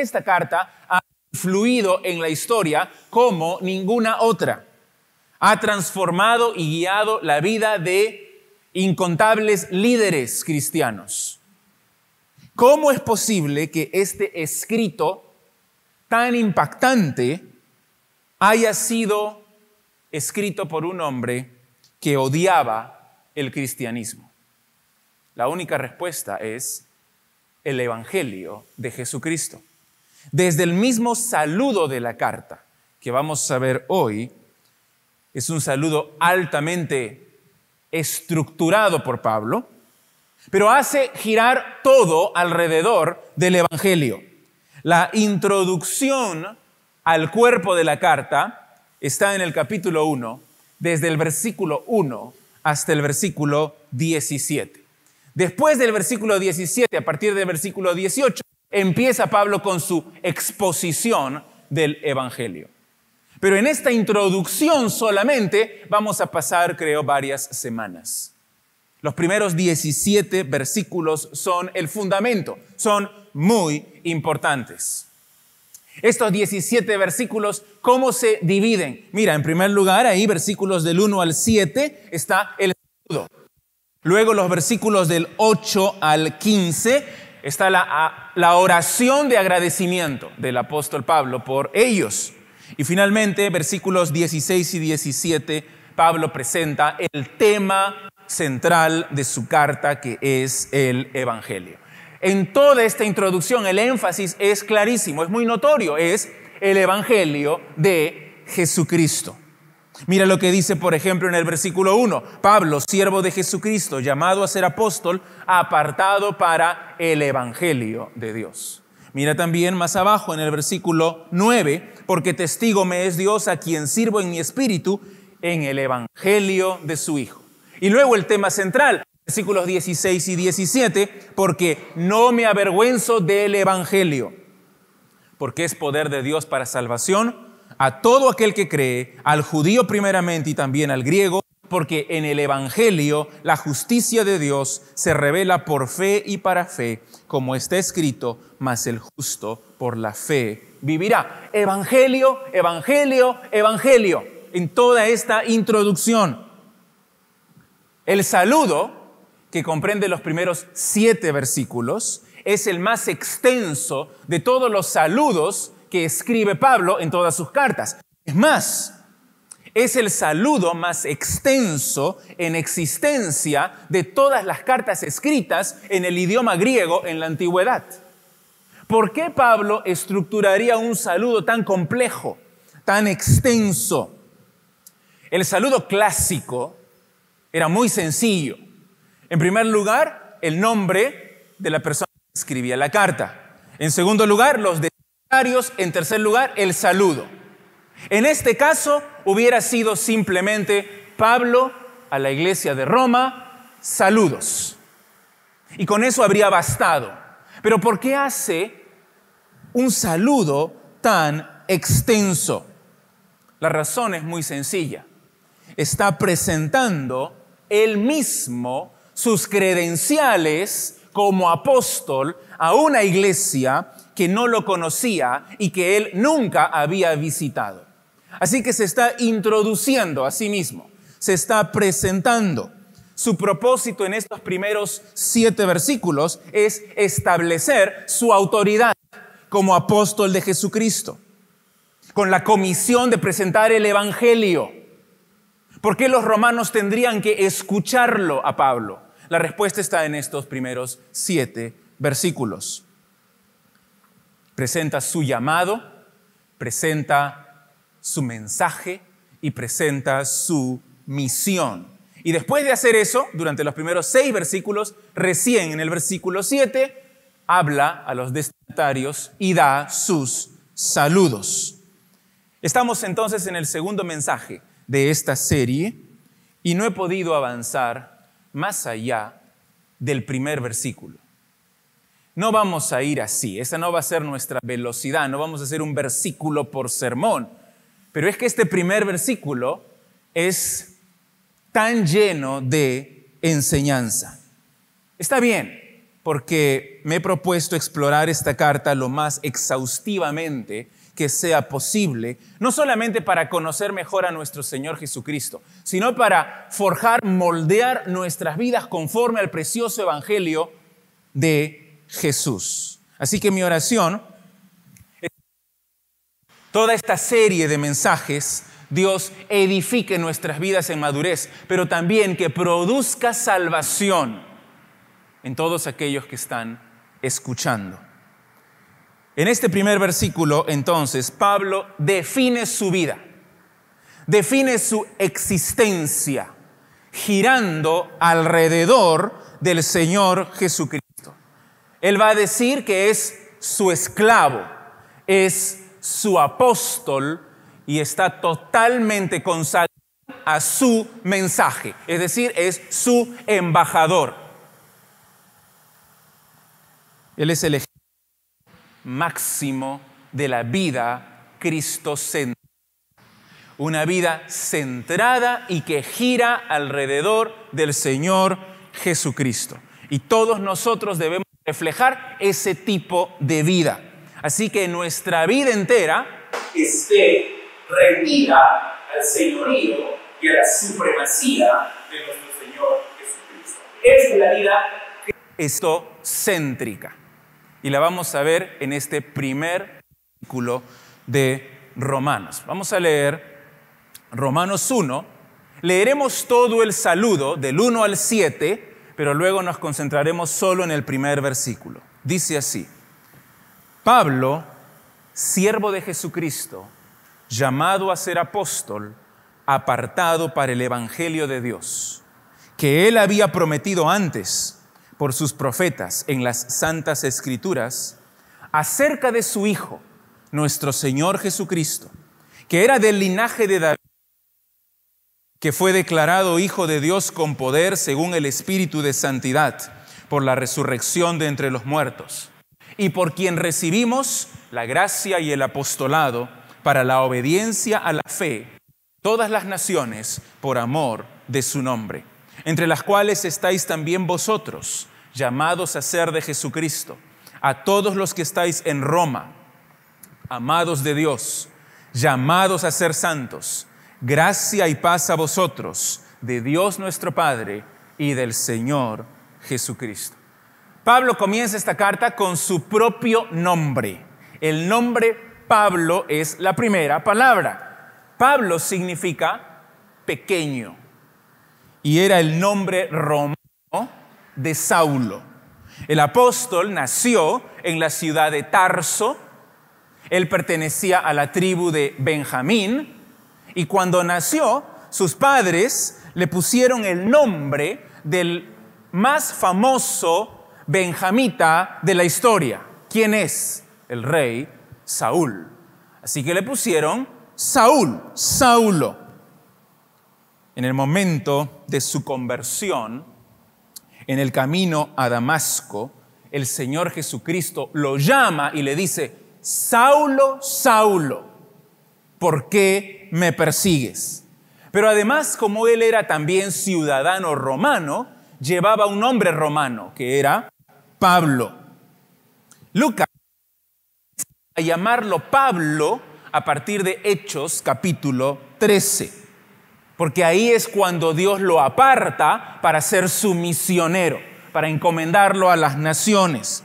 esta carta ha influido en la historia como ninguna otra. Ha transformado y guiado la vida de incontables líderes cristianos. ¿Cómo es posible que este escrito tan impactante haya sido escrito por un hombre que odiaba el cristianismo? La única respuesta es el Evangelio de Jesucristo. Desde el mismo saludo de la carta que vamos a ver hoy, es un saludo altamente estructurado por Pablo, pero hace girar todo alrededor del Evangelio. La introducción al cuerpo de la carta está en el capítulo 1, desde el versículo 1 hasta el versículo 17. Después del versículo 17, a partir del versículo 18, empieza Pablo con su exposición del Evangelio. Pero en esta introducción solamente vamos a pasar, creo, varias semanas. Los primeros 17 versículos son el fundamento, son muy importantes. Estos 17 versículos, ¿cómo se dividen? Mira, en primer lugar, ahí versículos del 1 al 7 está el saludo. Luego los versículos del 8 al 15 está la, oración de agradecimiento del apóstol Pablo por ellos. Y finalmente, versículos 16 y 17, Pablo presenta el tema central de su carta, que es el Evangelio. En toda esta introducción el énfasis es clarísimo, es muy notorio, es el Evangelio de Jesucristo. Mira lo que dice, por ejemplo, en el versículo 1, Pablo, siervo de Jesucristo, llamado a ser apóstol, apartado para el Evangelio de Dios. Mira también más abajo en el versículo 9, porque testigo me es Dios a quien sirvo en mi espíritu en el Evangelio de su Hijo. Y luego el tema central, versículos 16 y 17, porque no me avergüenzo del Evangelio, porque es poder de Dios para salvación a todo aquel que cree, al judío primeramente y también al griego, porque en el Evangelio la justicia de Dios se revela por fe y para fe, como está escrito, mas el justo por la fe vivirá. Evangelio, Evangelio, Evangelio, en toda esta introducción. El saludo, que comprende los primeros siete versículos, es el más extenso de todos los saludos que escribe Pablo en todas sus cartas. Es más, es el saludo más extenso en existencia de todas las cartas escritas en el idioma griego en la antigüedad. ¿Por qué Pablo estructuraría un saludo tan complejo, tan extenso? El saludo clásico era muy sencillo. En primer lugar, el nombre de la persona que escribía la carta. En segundo lugar, los. En tercer lugar, el saludo. En este caso hubiera sido simplemente Pablo a la iglesia de Roma, saludos. Y con eso habría bastado. Pero ¿por qué hace un saludo tan extenso? La razón es muy sencilla. Está presentando él mismo sus credenciales como apóstol a una iglesia que no lo conocía y que él nunca había visitado. Así que se está introduciendo a sí mismo, se está presentando. Su propósito en estos primeros siete versículos es establecer su autoridad como apóstol de Jesucristo, con la comisión de presentar el Evangelio. ¿Por qué los romanos tendrían que escucharlo a Pablo? La respuesta está en estos primeros siete versículos. Presenta su llamado, presenta su mensaje y presenta su misión. Y después de hacer eso, durante los primeros seis versículos, recién en el versículo 7, habla a los destinatarios y da sus saludos. Estamos entonces en el segundo mensaje de esta serie y no he podido avanzar más allá del primer versículo. No vamos a ir así, esa no va a ser nuestra velocidad, no vamos a hacer un versículo por sermón, pero es que este primer versículo es tan lleno de enseñanza. Está bien, porque me he propuesto explorar esta carta lo más exhaustivamente que sea posible, no solamente para conocer mejor a nuestro Señor Jesucristo, sino para forjar, moldear nuestras vidas conforme al precioso Evangelio de Jesús. Así que mi oración es toda esta serie de mensajes Dios edifique nuestras vidas en madurez, pero también que produzca salvación en todos aquellos que están escuchando. En este primer versículo, entonces, Pablo define su vida, define su existencia, girando alrededor del Señor Jesucristo. Él va a decir que es su esclavo, es su apóstol y está totalmente consagrado a su mensaje, es decir, es su embajador. Él es el máximo de la vida cristocéntrica. Una vida centrada y que gira alrededor del Señor Jesucristo. Y todos nosotros debemos reflejar ese tipo de vida. Así que nuestra vida entera esté rendida al señorío y a la supremacía de nuestro Señor Jesucristo. Es la vida cristocéntrica y la vamos a ver en este primer artículo de Romanos. Vamos a leer Romanos 1. Leeremos todo el saludo del 1 al 7, pero luego nos concentraremos solo en el primer versículo. Dice así, Pablo, siervo de Jesucristo, llamado a ser apóstol, apartado para el Evangelio de Dios, que él había prometido antes por sus profetas en las santas escrituras acerca de su Hijo, nuestro Señor Jesucristo, que era del linaje de David, que fue declarado Hijo de Dios con poder según el Espíritu de Santidad, por la resurrección de entre los muertos, y por quien recibimos la gracia y el apostolado para la obediencia a la fe, todas las naciones por amor de su nombre, entre las cuales estáis también vosotros llamados a ser de Jesucristo, a todos los que estáis en Roma, amados de Dios, llamados a ser santos, gracia y paz a vosotros, de Dios nuestro Padre y del Señor Jesucristo. Pablo comienza esta carta con su propio nombre. El nombre Pablo es la primera palabra. Pablo significa pequeño y era el nombre romano de Saulo. El apóstol nació en la ciudad de Tarso, él pertenecía a la tribu de Benjamín y cuando nació sus padres le pusieron el nombre del más famoso benjamita de la historia. ¿Quién es? El rey Saúl. Así que le pusieron Saúl, Saulo. En el momento de su conversión, en el camino a Damasco, el Señor Jesucristo lo llama y le dice, Saulo, Saulo, ¿por qué me persigues? Pero además, como él era también ciudadano romano, llevaba un nombre romano, que era Pablo. Lucas a llamarlo Pablo a partir de Hechos capítulo 13 porque ahí es cuando Dios lo aparta para ser su misionero, para encomendarlo a las naciones.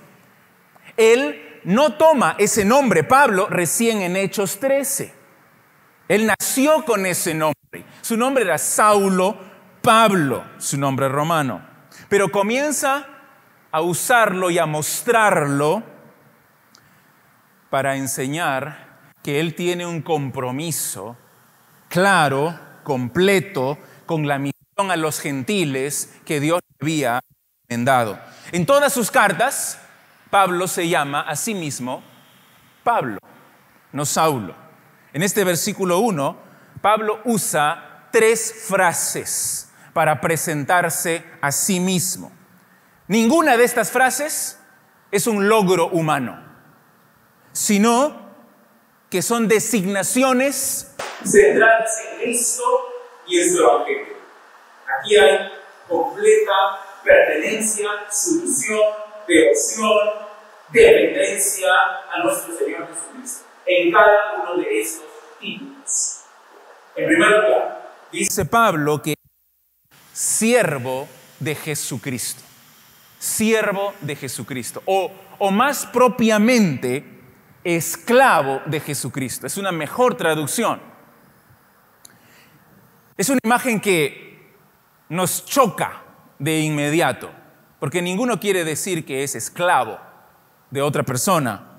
Él no toma ese nombre, Pablo, recién en Hechos 13. Él nació con ese nombre. Su nombre era Saulo Pablo, su nombre romano. Pero comienza a usarlo y a mostrarlo para enseñar que él tiene un compromiso claro completo con la misión a los gentiles que Dios había dado. En todas sus cartas, Pablo se llama a sí mismo Pablo, no Saulo. En este versículo 1, Pablo usa tres frases para presentarse a sí mismo. Ninguna de estas frases es un logro humano, sino que son designaciones centradas en Cristo y en su Evangelio. Aquí hay completa pertenencia, sumisión, devoción, dependencia a nuestro Señor Jesucristo. En cada uno de estos títulos. En primer lugar, dice Pablo que siervo de Jesucristo. Siervo de Jesucristo. O, o más propiamente, esclavo de Jesucristo. Es una mejor traducción. Es una imagen que nos choca de inmediato, porque ninguno quiere decir que es esclavo de otra persona.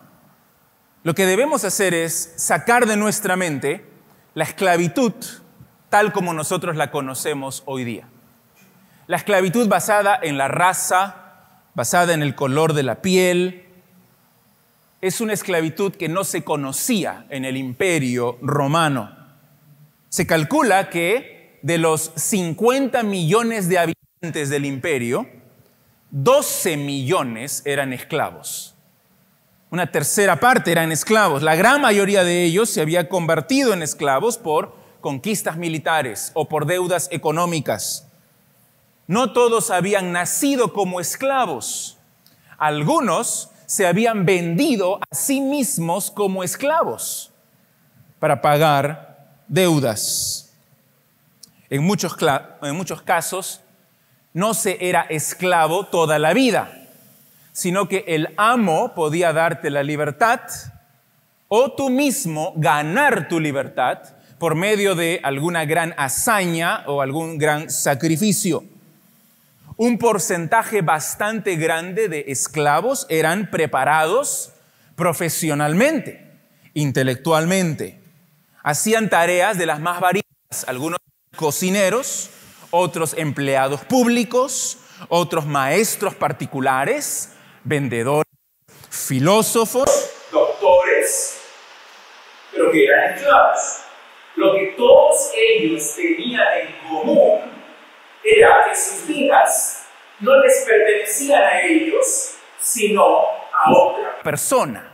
Lo que debemos hacer es sacar de nuestra mente la esclavitud tal como nosotros la conocemos hoy día. La esclavitud basada en la raza, basada en el color de la piel, es una esclavitud que no se conocía en el imperio romano. Se calcula que de los 50 millones de habitantes del imperio, 12 millones eran esclavos. Una tercera parte eran esclavos. La gran mayoría de ellos se había convertido en esclavos por conquistas militares o por deudas económicas. No todos habían nacido como esclavos. Algunos se habían vendido a sí mismos como esclavos para pagar deudas. En muchos, en muchos casos no se era esclavo toda la vida, sino que el amo podía darte la libertad o tú mismo ganar tu libertad por medio de alguna gran hazaña o algún gran sacrificio. Un porcentaje bastante grande de esclavos eran preparados profesionalmente, intelectualmente. Hacían tareas de las más variadas, algunos cocineros, otros empleados públicos, otros maestros particulares, vendedores, filósofos, doctores, pero que eran esclavos. Lo que todos ellos tenían en común era que sus vidas no les pertenecían a ellos, sino a otra persona,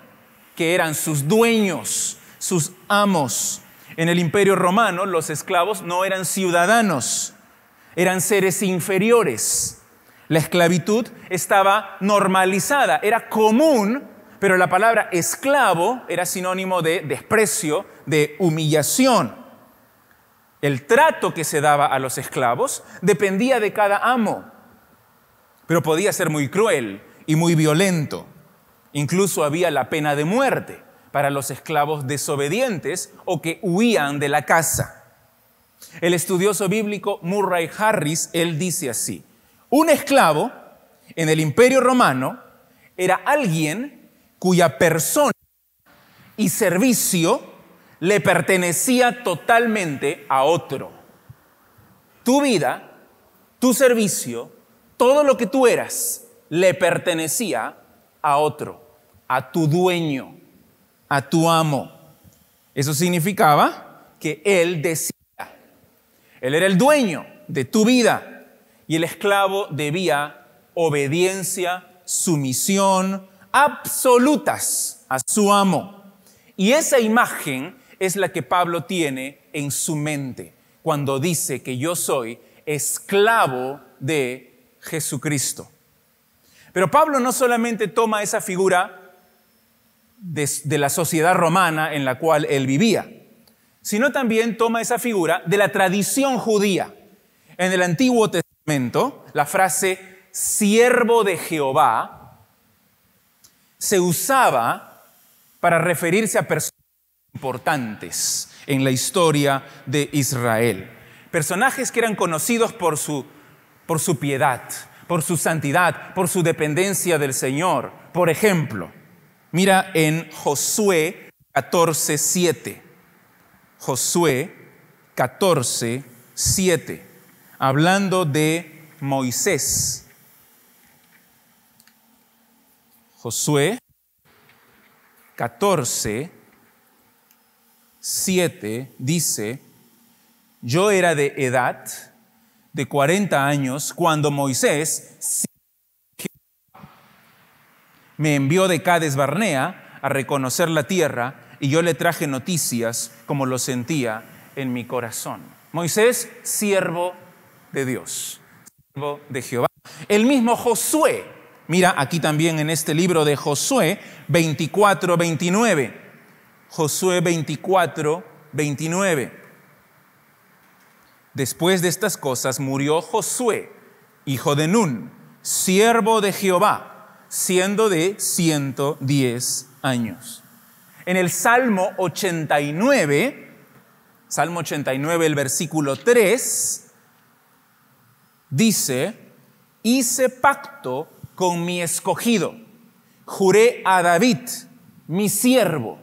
que eran sus dueños, sus amos. En el imperio romano los esclavos no eran ciudadanos, eran seres inferiores. La esclavitud estaba normalizada, era común, pero la palabra esclavo era sinónimo de desprecio, de humillación. El trato que se daba a los esclavos dependía de cada amo, pero podía ser muy cruel y muy violento. Incluso había la pena de muerte para los esclavos desobedientes o que huían de la casa. El estudioso bíblico Murray Harris, él dice así, un esclavo en el imperio romano era alguien cuya persona y servicio le pertenecía totalmente a otro. Tu vida, tu servicio, todo lo que tú eras, le pertenecía a otro, a tu dueño, a tu amo. Eso significaba que él decía, él era el dueño de tu vida y el esclavo debía obediencia, sumisión absolutas a su amo. Y esa imagen es la que Pablo tiene en su mente cuando dice que yo soy esclavo de Jesucristo. Pero Pablo no solamente toma esa figura de, la sociedad romana en la cual él vivía, sino también toma esa figura de la tradición judía. En el Antiguo Testamento, la frase siervo de Jehová se usaba para referirse a personas importantes en la historia de Israel. Personajes que eran conocidos por su, por su piedad, por su santidad, por su dependencia del Señor. Por ejemplo, mira en Josué 14:7. Josué 14:7, hablando de Moisés. Josué 14, 7 dice, yo era de edad de 40 años cuando Moisés me envió de Cades Barnea a reconocer la tierra y yo le traje noticias como lo sentía en mi corazón. Moisés, siervo de Dios, siervo de Jehová. El mismo Josué Mira aquí también en este libro de Josué 24, 29. Josué 24, 29. Después de estas cosas murió Josué, hijo de Nun, siervo de Jehová, siendo de 110 años. En el Salmo 89, Salmo 89, el versículo 3, dice, hice pacto con mi escogido, juré a David, mi siervo,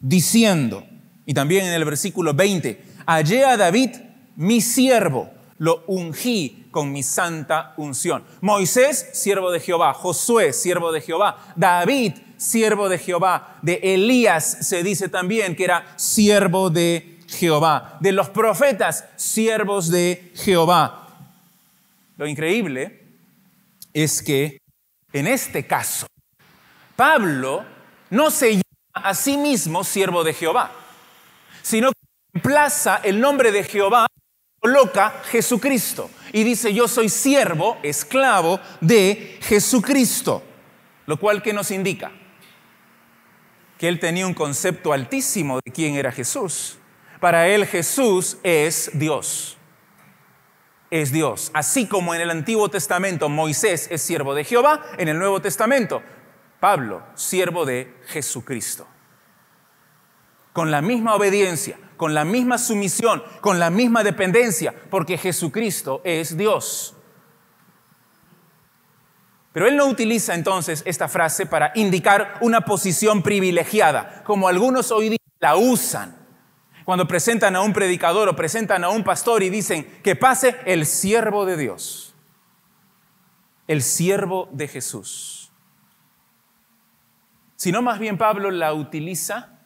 diciendo, y también en el versículo 20, hallé a David, mi siervo, lo ungí con mi santa unción. Moisés, siervo de Jehová, Josué, siervo de Jehová, David, siervo de Jehová, de Elías se dice también que era siervo de Jehová, de los profetas, siervos de Jehová. Lo increíble es que en este caso, Pablo no se llama a sí mismo siervo de Jehová, sino que reemplaza el nombre de Jehová, coloca Jesucristo y dice yo soy siervo, esclavo de Jesucristo, lo cual que nos indica que él tenía un concepto altísimo de quién era Jesús. Para él Jesús es Dios. Es Dios. Así como en el Antiguo Testamento Moisés es siervo de Jehová, en el Nuevo Testamento Pablo, siervo de Jesucristo. Con la misma obediencia, con la misma sumisión, con la misma dependencia, porque Jesucristo es Dios. Pero él no utiliza entonces esta frase para indicar una posición privilegiada, como algunos hoy día la usan cuando presentan a un predicador o presentan a un pastor y dicen que pase el siervo de Dios, el siervo de Jesús. Sino más bien Pablo la utiliza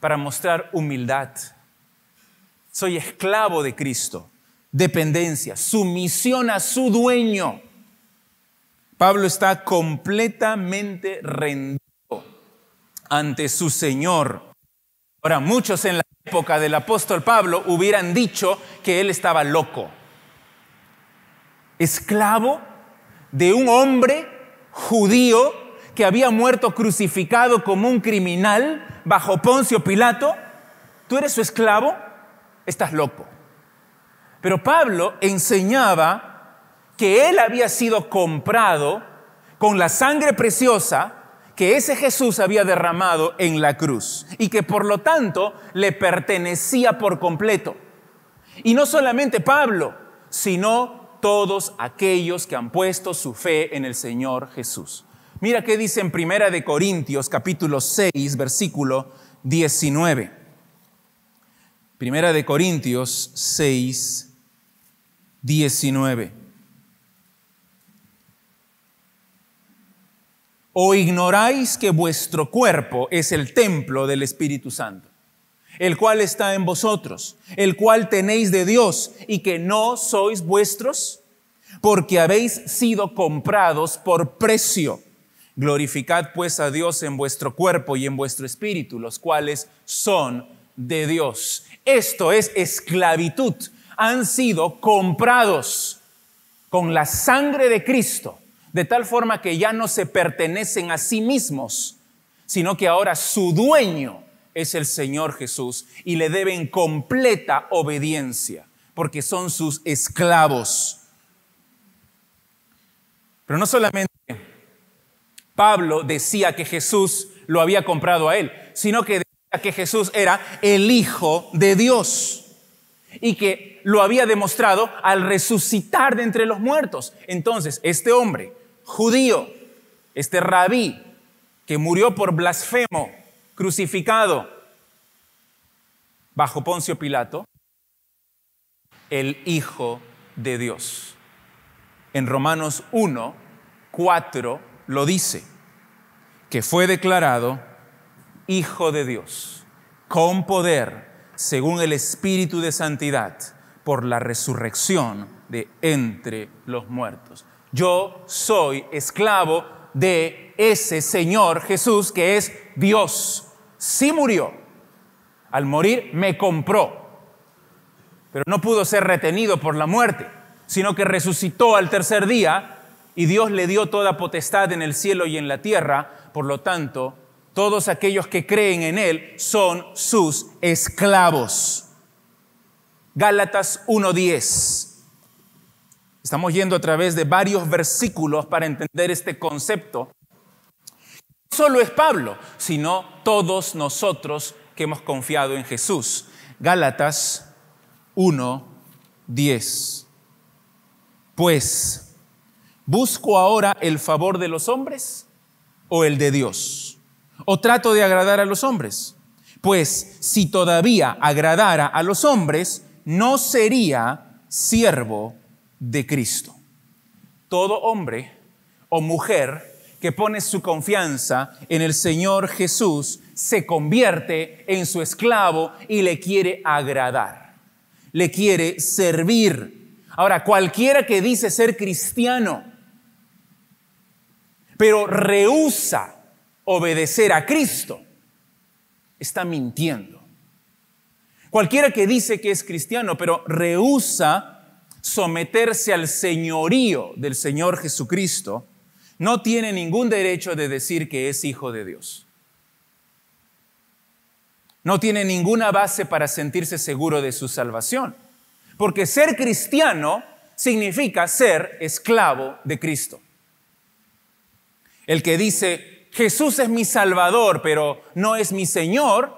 para mostrar humildad. Soy esclavo de Cristo, dependencia, sumisión a su dueño. Pablo está completamente rendido ante su Señor. Ahora, muchos en la época del apóstol Pablo hubieran dicho que él estaba loco. Esclavo de un hombre judío que había muerto crucificado como un criminal bajo Poncio Pilato. ¿Tú eres su esclavo? Estás loco. Pero Pablo enseñaba que él había sido comprado con la sangre preciosa que ese Jesús había derramado en la cruz y que por lo tanto le pertenecía por completo. Y no solamente Pablo, sino todos aquellos que han puesto su fe en el Señor Jesús. Mira qué dice en Primera de Corintios capítulo 6 versículo 19. Primera de Corintios 6 19. ¿O ignoráis que vuestro cuerpo es el templo del Espíritu Santo, el cual está en vosotros, el cual tenéis de Dios y que no sois vuestros? Porque habéis sido comprados por precio. Glorificad pues a Dios en vuestro cuerpo y en vuestro espíritu, los cuales son de Dios. Esto es esclavitud. Han sido comprados con la sangre de Cristo de tal forma que ya no se pertenecen a sí mismos, sino que ahora su dueño es el Señor Jesús y le deben completa obediencia, porque son sus esclavos. Pero no solamente Pablo decía que Jesús lo había comprado a él, sino que decía que Jesús era el Hijo de Dios y que lo había demostrado al resucitar de entre los muertos. Entonces, este hombre judío, este rabí que murió por blasfemo, crucificado bajo Poncio Pilato, el Hijo de Dios. En Romanos 1, 4 lo dice, que fue declarado Hijo de Dios, con poder, según el Espíritu de Santidad, por la resurrección de entre los muertos. Yo soy esclavo de ese Señor Jesús que es Dios. Sí murió. Al morir me compró. Pero no pudo ser retenido por la muerte, sino que resucitó al tercer día y Dios le dio toda potestad en el cielo y en la tierra, por lo tanto, todos aquellos que creen en Él son sus esclavos. Gálatas 1.10. Estamos yendo a través de varios versículos para entender este concepto. No solo es Pablo, sino todos nosotros que hemos confiado en Jesús. Gálatas 1.10. Pues, ¿busco ahora el favor de los hombres o el de Dios? ¿O trato de agradar a los hombres? Pues si todavía agradara a los hombres, no sería siervo de Cristo. Todo hombre o mujer que pone su confianza en el Señor Jesús se convierte en su esclavo y le quiere agradar, le quiere servir. Ahora, cualquiera que dice ser cristiano, pero rehúsa obedecer a Cristo, está mintiendo. Cualquiera que dice que es cristiano, pero rehúsa someterse al señorío del Señor Jesucristo, no tiene ningún derecho de decir que es hijo de Dios. No tiene ninguna base para sentirse seguro de su salvación. Porque ser cristiano significa ser esclavo de Cristo. El que dice, Jesús es mi Salvador, pero no es mi Señor,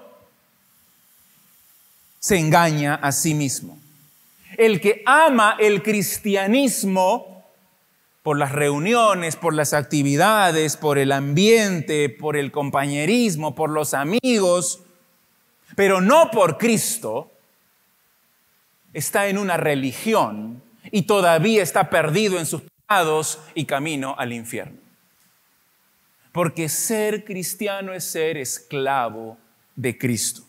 se engaña a sí mismo. El que ama el cristianismo por las reuniones, por las actividades, por el ambiente, por el compañerismo, por los amigos, pero no por Cristo, está en una religión y todavía está perdido en sus pecados y camino al infierno. Porque ser cristiano es ser esclavo de Cristo.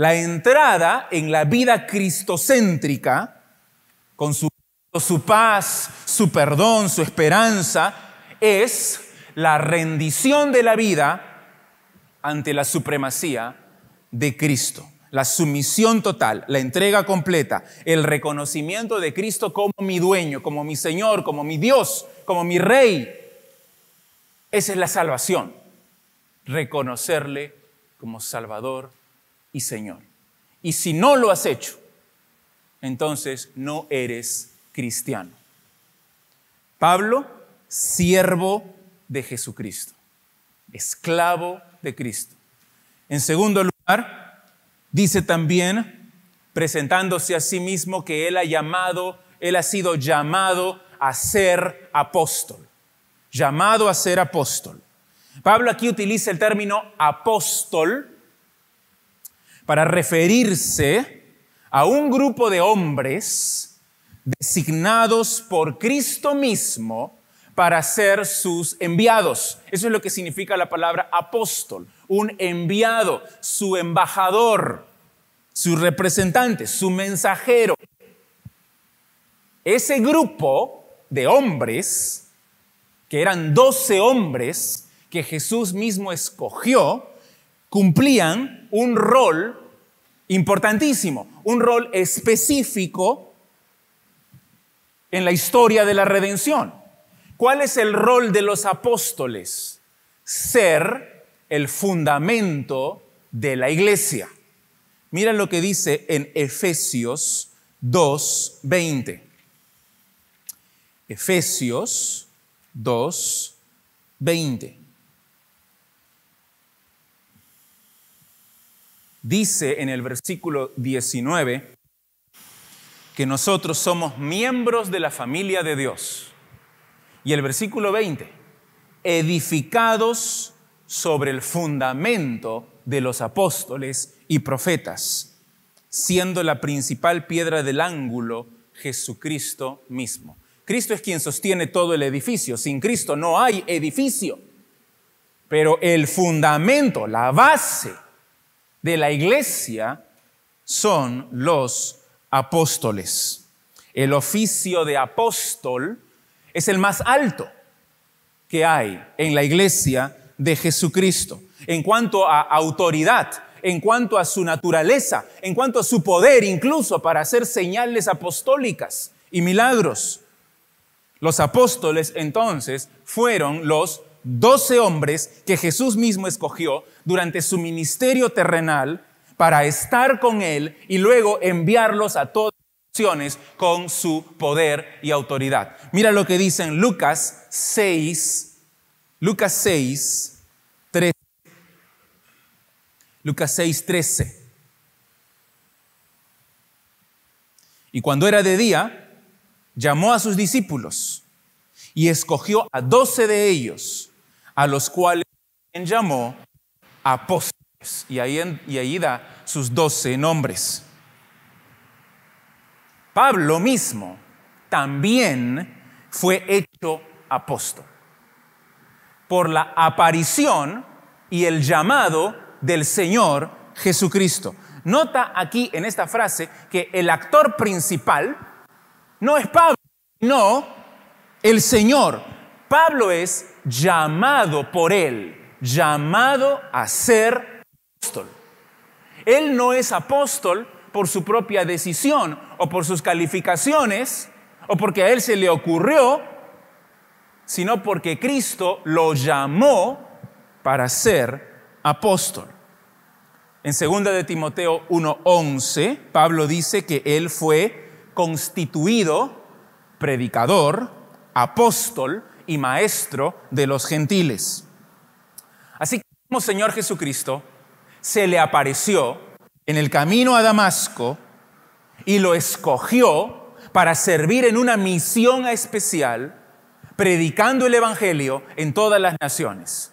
La entrada en la vida cristocéntrica, con su, su paz, su perdón, su esperanza, es la rendición de la vida ante la supremacía de Cristo. La sumisión total, la entrega completa, el reconocimiento de Cristo como mi dueño, como mi Señor, como mi Dios, como mi Rey. Esa es la salvación. Reconocerle como Salvador y Señor. Y si no lo has hecho, entonces no eres cristiano. Pablo, siervo de Jesucristo, esclavo de Cristo. En segundo lugar, dice también, presentándose a sí mismo, que él ha llamado, él ha sido llamado a ser apóstol, llamado a ser apóstol. Pablo aquí utiliza el término apóstol para referirse a un grupo de hombres designados por Cristo mismo para ser sus enviados. Eso es lo que significa la palabra apóstol, un enviado, su embajador, su representante, su mensajero. Ese grupo de hombres, que eran doce hombres que Jesús mismo escogió, cumplían un rol importantísimo, un rol específico en la historia de la redención. ¿Cuál es el rol de los apóstoles? Ser el fundamento de la iglesia. Mira lo que dice en Efesios 2:20. Efesios 2:20. Dice en el versículo 19 que nosotros somos miembros de la familia de Dios. Y el versículo 20, edificados sobre el fundamento de los apóstoles y profetas, siendo la principal piedra del ángulo Jesucristo mismo. Cristo es quien sostiene todo el edificio. Sin Cristo no hay edificio. Pero el fundamento, la base, de la iglesia son los apóstoles. El oficio de apóstol es el más alto que hay en la iglesia de Jesucristo en cuanto a autoridad, en cuanto a su naturaleza, en cuanto a su poder incluso para hacer señales apostólicas y milagros. Los apóstoles entonces fueron los doce hombres que Jesús mismo escogió durante su ministerio terrenal para estar con Él y luego enviarlos a todas las naciones con su poder y autoridad. Mira lo que dice en Lucas 6, Lucas 6, 13. Lucas 6, 13. Y cuando era de día, llamó a sus discípulos y escogió a doce de ellos, a los cuales llamó apóstoles. Y ahí, y ahí da sus doce nombres. Pablo mismo también fue hecho apóstol por la aparición y el llamado del Señor Jesucristo. Nota aquí en esta frase que el actor principal no es Pablo, no el Señor. Pablo es llamado por él, llamado a ser apóstol. Él no es apóstol por su propia decisión o por sus calificaciones o porque a él se le ocurrió, sino porque Cristo lo llamó para ser apóstol. En 2 de Timoteo 1:11, Pablo dice que él fue constituido predicador, apóstol y maestro de los gentiles. Así que como Señor Jesucristo se le apareció en el camino a Damasco y lo escogió para servir en una misión especial, predicando el Evangelio en todas las naciones,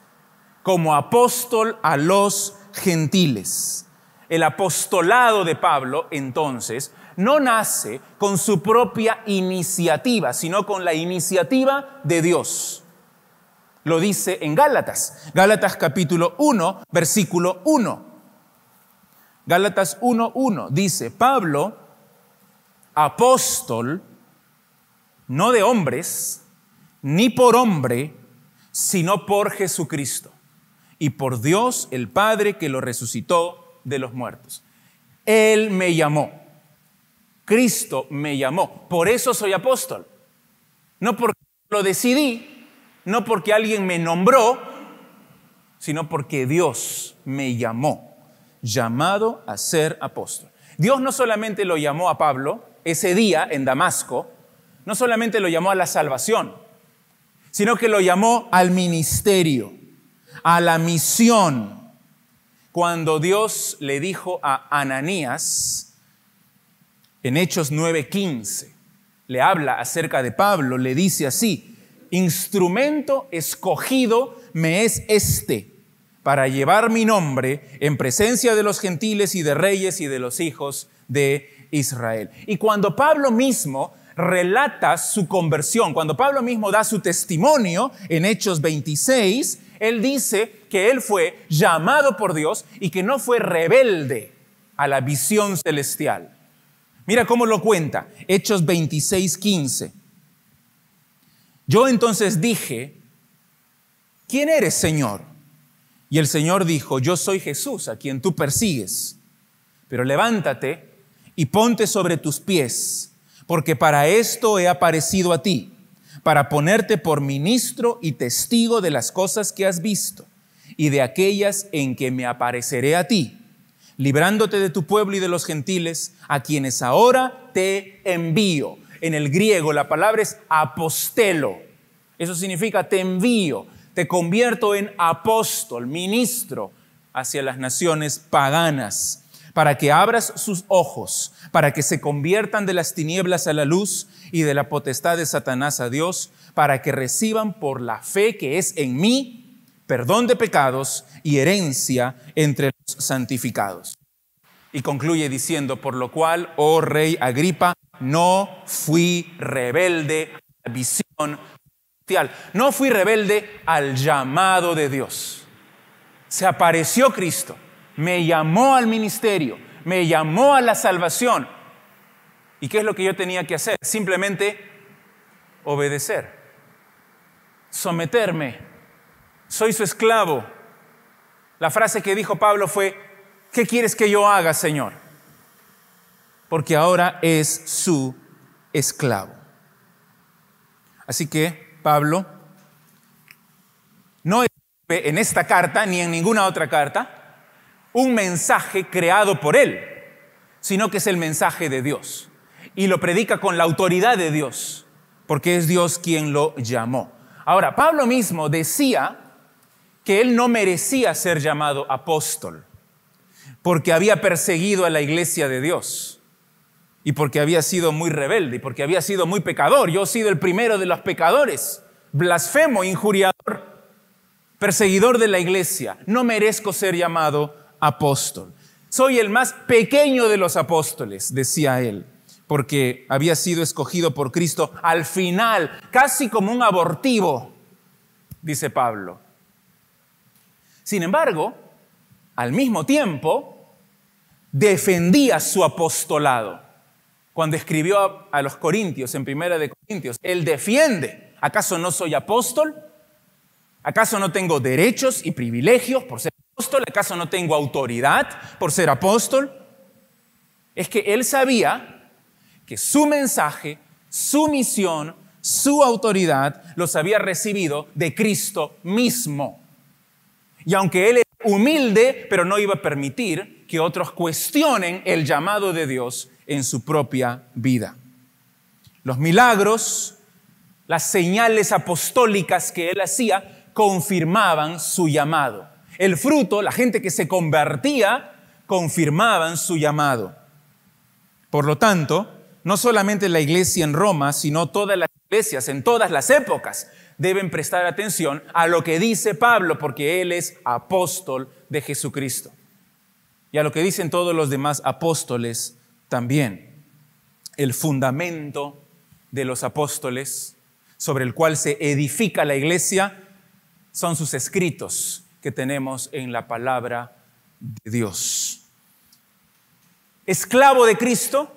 como apóstol a los gentiles. El apostolado de Pablo, entonces, no nace con su propia iniciativa, sino con la iniciativa de Dios. Lo dice en Gálatas, Gálatas capítulo 1, versículo 1. Gálatas 1.1 dice, Pablo, apóstol, no de hombres, ni por hombre, sino por Jesucristo y por Dios el Padre que lo resucitó de los muertos. Él me llamó. Cristo me llamó. Por eso soy apóstol. No porque lo decidí, no porque alguien me nombró, sino porque Dios me llamó, llamado a ser apóstol. Dios no solamente lo llamó a Pablo ese día en Damasco, no solamente lo llamó a la salvación, sino que lo llamó al ministerio a la misión. Cuando Dios le dijo a Ananías, en Hechos 9:15, le habla acerca de Pablo, le dice así, instrumento escogido me es este para llevar mi nombre en presencia de los gentiles y de reyes y de los hijos de Israel. Y cuando Pablo mismo relata su conversión, cuando Pablo mismo da su testimonio en Hechos 26, él dice que él fue llamado por Dios y que no fue rebelde a la visión celestial. Mira cómo lo cuenta, Hechos 26, 15. Yo entonces dije, ¿quién eres, Señor? Y el Señor dijo, yo soy Jesús, a quien tú persigues. Pero levántate y ponte sobre tus pies, porque para esto he aparecido a ti para ponerte por ministro y testigo de las cosas que has visto y de aquellas en que me apareceré a ti, librándote de tu pueblo y de los gentiles, a quienes ahora te envío. En el griego la palabra es apostelo. Eso significa te envío, te convierto en apóstol, ministro hacia las naciones paganas para que abras sus ojos, para que se conviertan de las tinieblas a la luz y de la potestad de Satanás a Dios, para que reciban por la fe que es en mí perdón de pecados y herencia entre santificados. Y concluye diciendo, por lo cual, oh rey Agripa, no fui rebelde a la visión celestial, no fui rebelde al llamado de Dios. Se apareció Cristo me llamó al ministerio, me llamó a la salvación. ¿Y qué es lo que yo tenía que hacer? Simplemente obedecer, someterme. Soy su esclavo. La frase que dijo Pablo fue, ¿qué quieres que yo haga, Señor? Porque ahora es su esclavo. Así que Pablo no escribe en esta carta ni en ninguna otra carta un mensaje creado por él, sino que es el mensaje de Dios. Y lo predica con la autoridad de Dios, porque es Dios quien lo llamó. Ahora, Pablo mismo decía que él no merecía ser llamado apóstol, porque había perseguido a la iglesia de Dios y porque había sido muy rebelde y porque había sido muy pecador. Yo he sido el primero de los pecadores, blasfemo, injuriador, perseguidor de la iglesia. No merezco ser llamado apóstol. Soy el más pequeño de los apóstoles, decía él, porque había sido escogido por Cristo al final, casi como un abortivo, dice Pablo. Sin embargo, al mismo tiempo, defendía su apostolado. Cuando escribió a, los Corintios, en Primera de Corintios, él defiende. ¿Acaso no soy apóstol? ¿Acaso no tengo derechos y privilegios por ser apóstol? ¿Acaso no tengo autoridad por ser apóstol? Es que él sabía que su mensaje, su misión, su autoridad los había recibido de Cristo mismo. Y aunque él era humilde, pero no iba a permitir que otros cuestionen el llamado de Dios en su propia vida. Los milagros, las señales apostólicas que él hacía, confirmaban su llamado. El fruto, la gente que se convertía, confirmaban su llamado. Por lo tanto, no solamente la iglesia en Roma, sino todas las iglesias en todas las épocas deben prestar atención a lo que dice Pablo, porque él es apóstol de Jesucristo. Y a lo que dicen todos los demás apóstoles también. El fundamento de los apóstoles sobre el cual se edifica la iglesia son sus escritos, que tenemos en la palabra de Dios. Esclavo de Cristo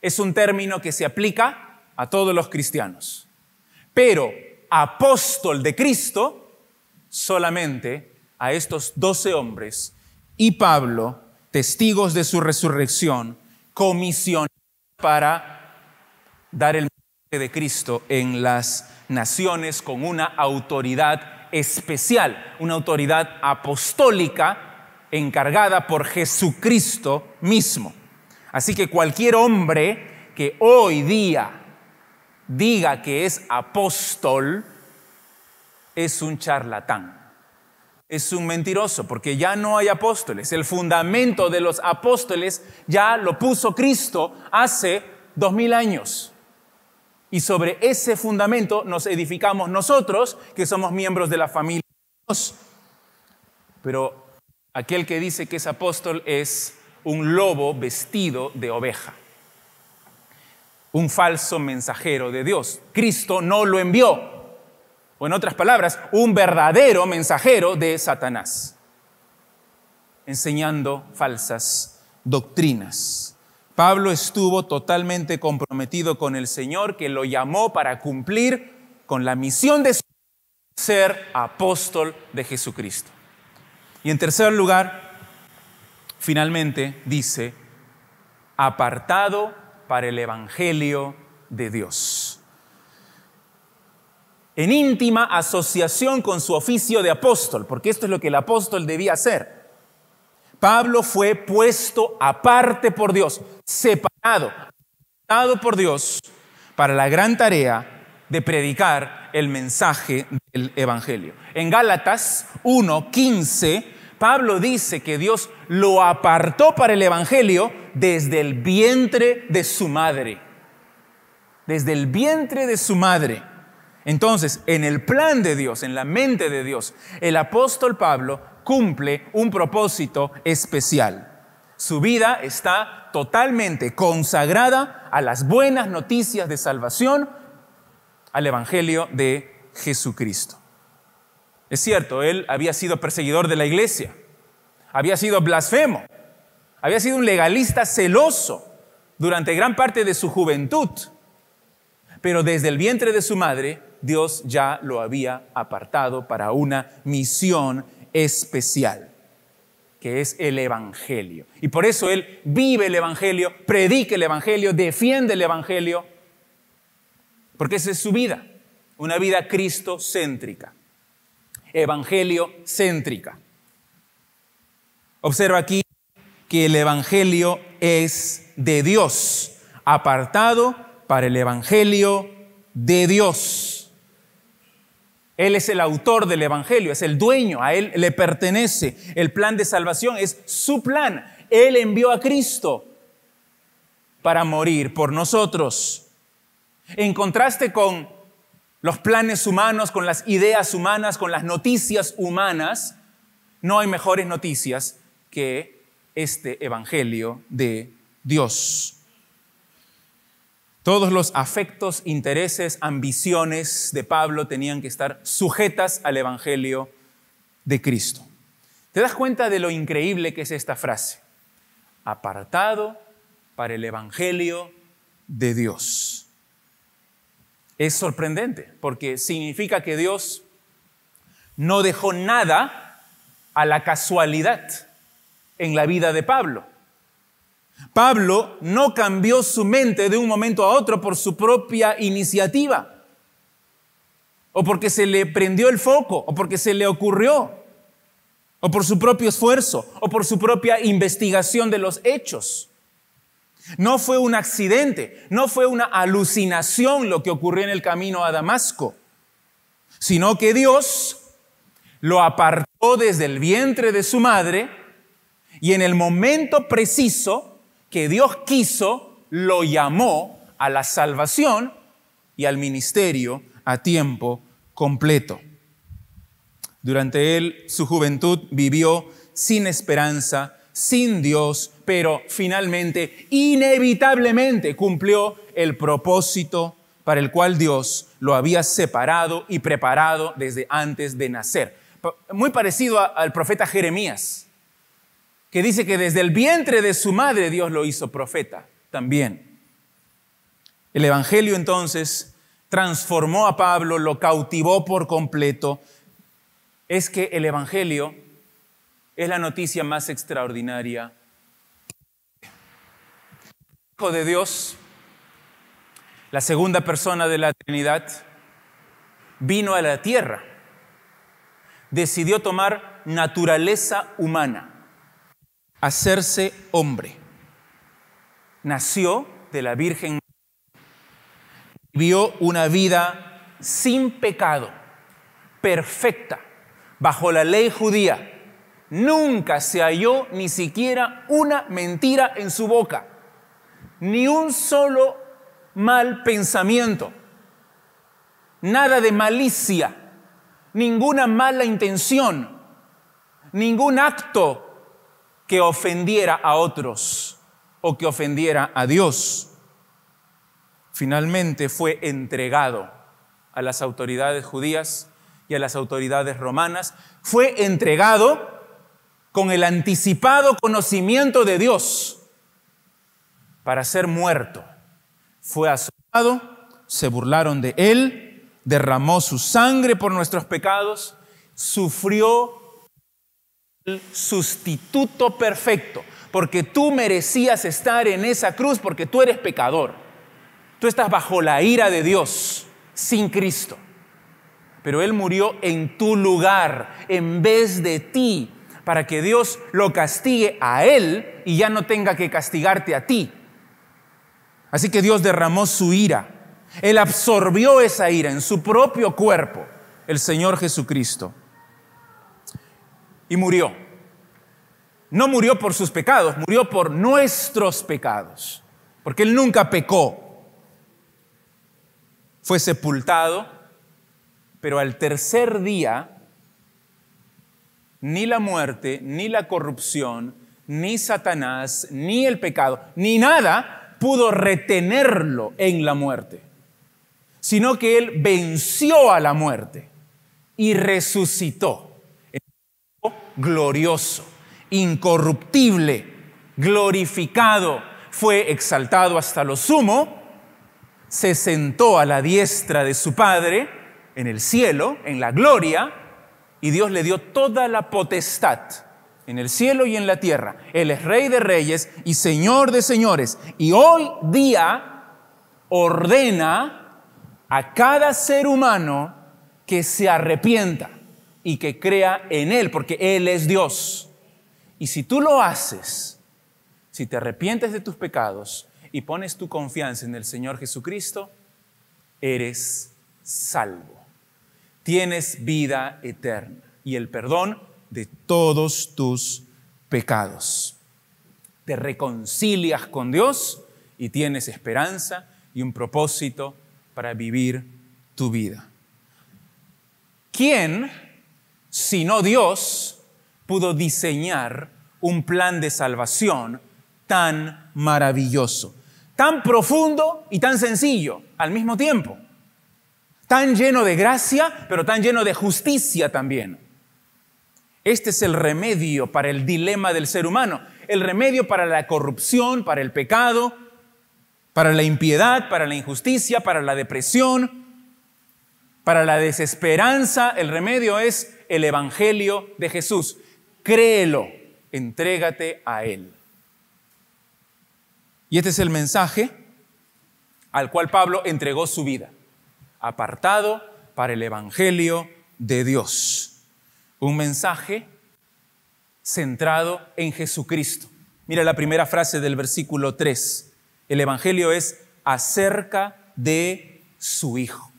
es un término que se aplica a todos los cristianos, pero apóstol de Cristo solamente a estos doce hombres y Pablo, testigos de su resurrección, comisión para dar el mensaje de Cristo en las naciones con una autoridad especial, una autoridad apostólica encargada por Jesucristo mismo. Así que cualquier hombre que hoy día diga que es apóstol es un charlatán. Es un mentiroso porque ya no hay apóstoles. El fundamento de los apóstoles ya lo puso Cristo hace dos mil años. Y sobre ese fundamento nos edificamos nosotros, que somos miembros de la familia de Dios. Pero aquel que dice que es apóstol es un lobo vestido de oveja, un falso mensajero de Dios. Cristo no lo envió. O en otras palabras, un verdadero mensajero de Satanás, enseñando falsas doctrinas. Pablo estuvo totalmente comprometido con el Señor que lo llamó para cumplir con la misión de ser apóstol de Jesucristo. Y en tercer lugar, finalmente dice, apartado para el Evangelio de Dios. En íntima asociación con su oficio de apóstol, porque esto es lo que el apóstol debía hacer Pablo fue puesto aparte por Dios, separado, separado por Dios para la gran tarea de predicar el mensaje del Evangelio. En Gálatas 1:15, Pablo dice que Dios lo apartó para el Evangelio desde el vientre de su madre. Desde el vientre de su madre. Entonces, en el plan de Dios, en la mente de Dios, el apóstol Pablo cumple un propósito especial. Su vida está totalmente consagrada a las buenas noticias de salvación, al Evangelio de Jesucristo. Es cierto, él había sido perseguidor de la iglesia, había sido blasfemo, había sido un legalista celoso durante gran parte de su juventud, pero desde el vientre de su madre Dios ya lo había apartado para una misión especial, que es el Evangelio. Y por eso Él vive el Evangelio, predica el Evangelio, defiende el Evangelio, porque esa es su vida. una vida cristocéntrica, evangelio céntrica. Observa aquí que el evangelio es de Dios, apartado para el evangelio de Dios. Él es el autor del Evangelio, es el dueño, a Él le pertenece. El plan de salvación es su plan. Él envió a Cristo para morir por nosotros. En contraste con los planes humanos, con las ideas humanas, con las noticias humanas, no hay mejores noticias que este Evangelio de Dios. Todos los afectos, intereses, ambiciones de Pablo tenían que estar sujetas al Evangelio de Cristo. ¿Te das cuenta de lo increíble que es esta frase? Apartado para el Evangelio de Dios. Es sorprendente porque significa que Dios no dejó nada a la casualidad en la vida de Pablo. Pablo no cambió su mente de un momento a otro por su propia iniciativa, o porque se le prendió el foco, o porque se le ocurrió, o por su propio esfuerzo, o por su propia investigación de los hechos. No fue un accidente, no fue una alucinación lo que ocurrió en el camino a Damasco, sino que Dios lo apartó desde el vientre de su madre y en el momento preciso que Dios quiso, lo llamó a la salvación y al ministerio a tiempo completo. Durante él, su juventud vivió sin esperanza, sin Dios, pero finalmente, inevitablemente, cumplió el propósito para el cual Dios lo había separado y preparado desde antes de nacer. Muy parecido al profeta Jeremías que dice que desde el vientre de su madre Dios lo hizo profeta también. El Evangelio entonces transformó a Pablo, lo cautivó por completo. Es que el Evangelio es la noticia más extraordinaria. Hijo de Dios, la segunda persona de la Trinidad, vino a la tierra, decidió tomar naturaleza humana hacerse hombre. Nació de la Virgen, vivió una vida sin pecado, perfecta, bajo la ley judía. Nunca se halló ni siquiera una mentira en su boca, ni un solo mal pensamiento, nada de malicia, ninguna mala intención, ningún acto que ofendiera a otros o que ofendiera a Dios. Finalmente fue entregado a las autoridades judías y a las autoridades romanas. Fue entregado con el anticipado conocimiento de Dios para ser muerto. Fue azotado, se burlaron de él, derramó su sangre por nuestros pecados, sufrió sustituto perfecto, porque tú merecías estar en esa cruz porque tú eres pecador. Tú estás bajo la ira de Dios sin Cristo. Pero Él murió en tu lugar, en vez de ti, para que Dios lo castigue a Él y ya no tenga que castigarte a ti. Así que Dios derramó su ira. Él absorbió esa ira en su propio cuerpo, el Señor Jesucristo y murió. No murió por sus pecados, murió por nuestros pecados, porque Él nunca pecó. Fue sepultado, pero al tercer día, ni la muerte, ni la corrupción, ni Satanás, ni el pecado, ni nada pudo retenerlo en la muerte, sino que Él venció a la muerte y resucitó glorioso, incorruptible, glorificado, fue exaltado hasta lo sumo, se sentó a la diestra de su Padre en el cielo, en la gloria, y Dios le dio toda la potestad en el cielo y en la tierra. Él es rey de reyes y señor de señores. Y hoy día ordena a cada ser humano que se arrepienta y que crea en Él, porque Él es Dios. Y si tú lo haces, si te arrepientes de tus pecados y pones tu confianza en el Señor Jesucristo, eres salvo. Tienes vida eterna y el perdón de todos tus pecados. Te reconcilias con Dios y tienes esperanza y un propósito para vivir tu vida. ¿Quién, sino Dios, pudo diseñar un plan de salvación tan maravilloso, tan profundo y tan sencillo al mismo tiempo? Tan lleno de gracia, pero tan lleno de justicia también. Este es el remedio para el dilema del ser humano, el remedio para la corrupción, para el pecado, para la impiedad, para la injusticia, para la depresión, para la desesperanza. El remedio es el Evangelio de Jesús. Créelo, entrégate a Él. Y este es el mensaje al cual Pablo entregó su vida, apartado para el Evangelio de Dios un mensaje centrado en Jesucristo. Mira la primera frase del versículo 3. El Evangelio es acerca de su Hijo,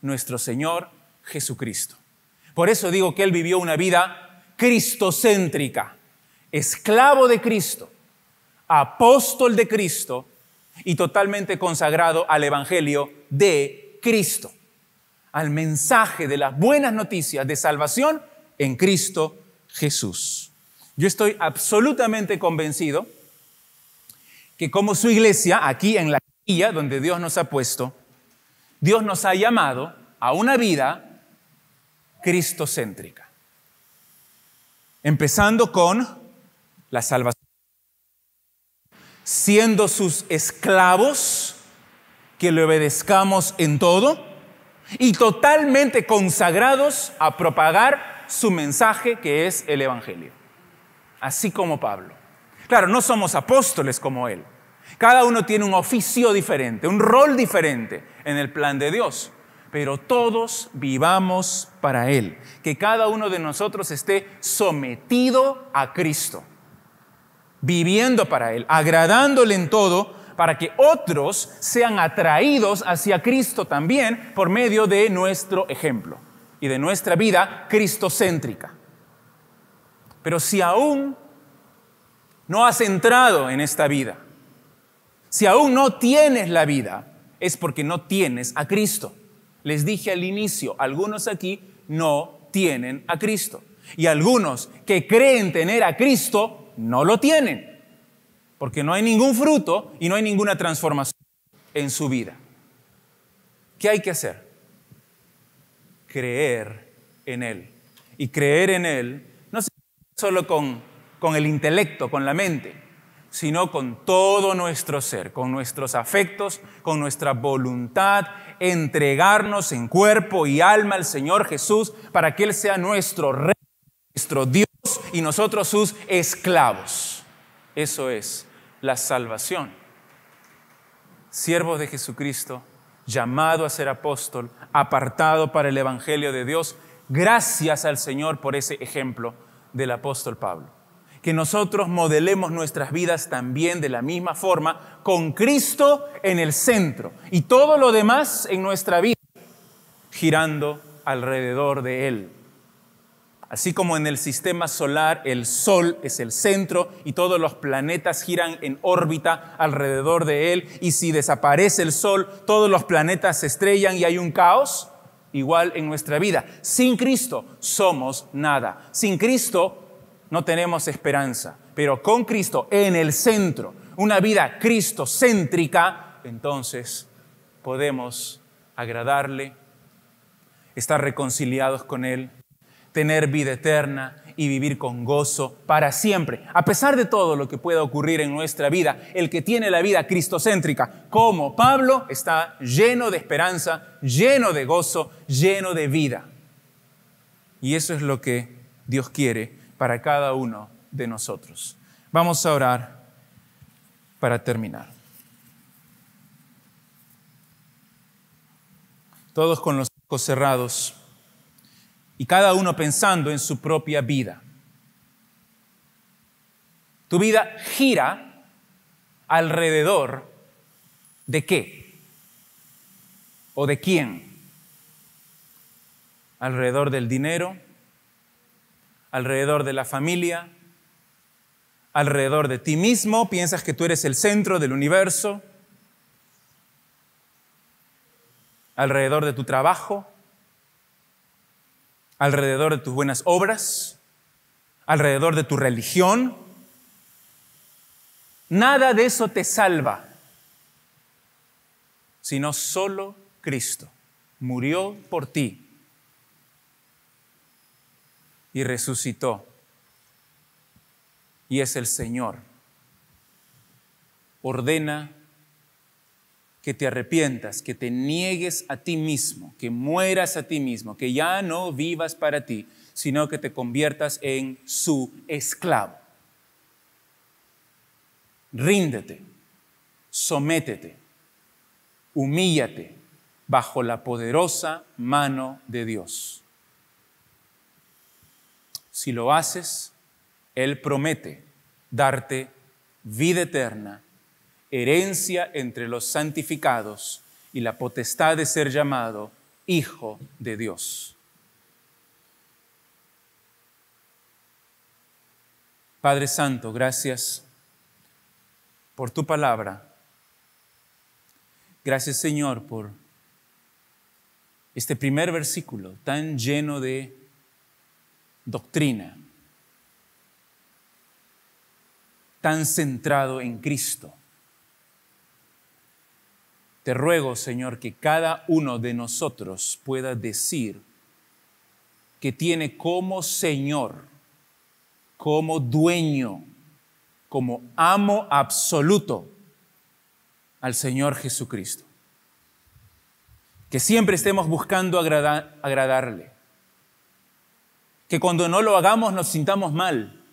nuestro Señor Jesucristo. Por eso digo que Él vivió una vida cristocéntrica, esclavo de Cristo, apóstol de Cristo y totalmente consagrado al Evangelio de Cristo, al mensaje de las buenas noticias de salvación en Cristo Jesús. Yo estoy absolutamente convencido que como su iglesia, aquí en la guía donde Dios nos ha puesto, Dios nos ha llamado a una vida cristocéntrica. Empezando con la salvación. Siendo sus esclavos, que le obedezcamos en todo y totalmente consagrados a propagar su mensaje que es el Evangelio, así como Pablo. Claro, no somos apóstoles como él. Cada uno tiene un oficio diferente, un rol diferente en el plan de Dios, pero todos vivamos para Él, que cada uno de nosotros esté sometido a Cristo, viviendo para Él, agradándole en todo, para que otros sean atraídos hacia Cristo también por medio de nuestro ejemplo y de nuestra vida cristocéntrica. Pero si aún no has entrado en esta vida, si aún no tienes la vida, es porque no tienes a Cristo. Les dije al inicio, algunos aquí no tienen a Cristo. Y algunos que creen tener a Cristo no lo tienen. Porque no hay ningún fruto y no hay ninguna transformación en su vida. ¿Qué hay que hacer? Creer en Él. Y creer en Él no solo con, con el intelecto, con la mente, sino con todo nuestro ser, con nuestros afectos, con nuestra voluntad, entregarnos en cuerpo y alma al Señor Jesús para que Él sea nuestro Rey, nuestro Dios y nosotros sus esclavos. Eso es la salvación. Siervos de Jesucristo, llamado a ser apóstol, apartado para el Evangelio de Dios. Gracias al Señor por ese ejemplo del apóstol Pablo. Que nosotros modelemos nuestras vidas también de la misma forma, con Cristo en el centro y todo lo demás en nuestra vida girando alrededor de Él. Así como en el sistema solar el Sol es el centro y todos los planetas giran en órbita alrededor de él, y si desaparece el Sol, todos los planetas se estrellan y hay un caos, igual en nuestra vida. Sin Cristo somos nada. Sin Cristo no tenemos esperanza, pero con Cristo en el centro, una vida cristocéntrica, entonces podemos agradarle, estar reconciliados con Él tener vida eterna y vivir con gozo para siempre. A pesar de todo lo que pueda ocurrir en nuestra vida, el que tiene la vida cristocéntrica, como Pablo, está lleno de esperanza, lleno de gozo, lleno de vida. Y eso es lo que Dios quiere para cada uno de nosotros. Vamos a orar para terminar. todos con los ojos cerrados y cada uno pensando en su propia vida. Tu vida gira alrededor de qué o de quién. Alrededor del dinero, alrededor de la familia, alrededor de ti mismo, piensas que tú eres el centro del universo, alrededor de tu trabajo, alrededor de tus buenas obras, alrededor de tu religión. Nada de eso te salva, sino solo Cristo murió por ti y resucitó y es el Señor. Ordena que te arrepientas, que te niegues a ti mismo, que mueras a ti mismo, que ya no vivas para ti, sino que te conviertas en su esclavo. Ríndete, sométete, humíllate bajo la poderosa mano de Dios. Si lo haces, Él promete darte vida eterna herencia entre los santificados y la potestad de ser llamado Hijo de Dios. Padre Santo, gracias por tu palabra. Gracias Señor por este primer versículo tan lleno de doctrina, tan centrado en Cristo. Te ruego, Señor, que cada uno de nosotros pueda decir que tiene como Señor, como dueño, como amo absoluto al Señor Jesucristo. Que siempre estemos buscando agradarle. Que cuando no lo hagamos nos sintamos mal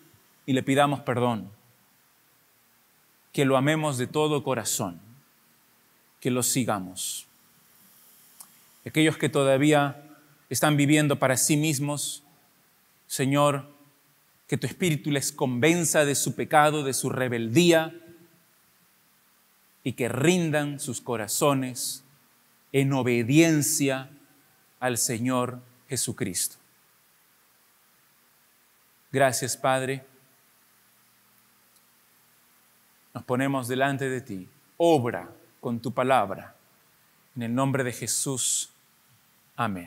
y le pidamos perdón. Que lo amemos de todo corazón que los sigamos. Aquellos que todavía están viviendo para sí mismos, Señor, que tu Espíritu les convenza de su pecado, de su rebeldía, y que rindan sus corazones en obediencia al Señor Jesucristo. Gracias, Padre. Nos ponemos delante de ti. Obra con tu palabra. En el nombre de Jesús. Amén.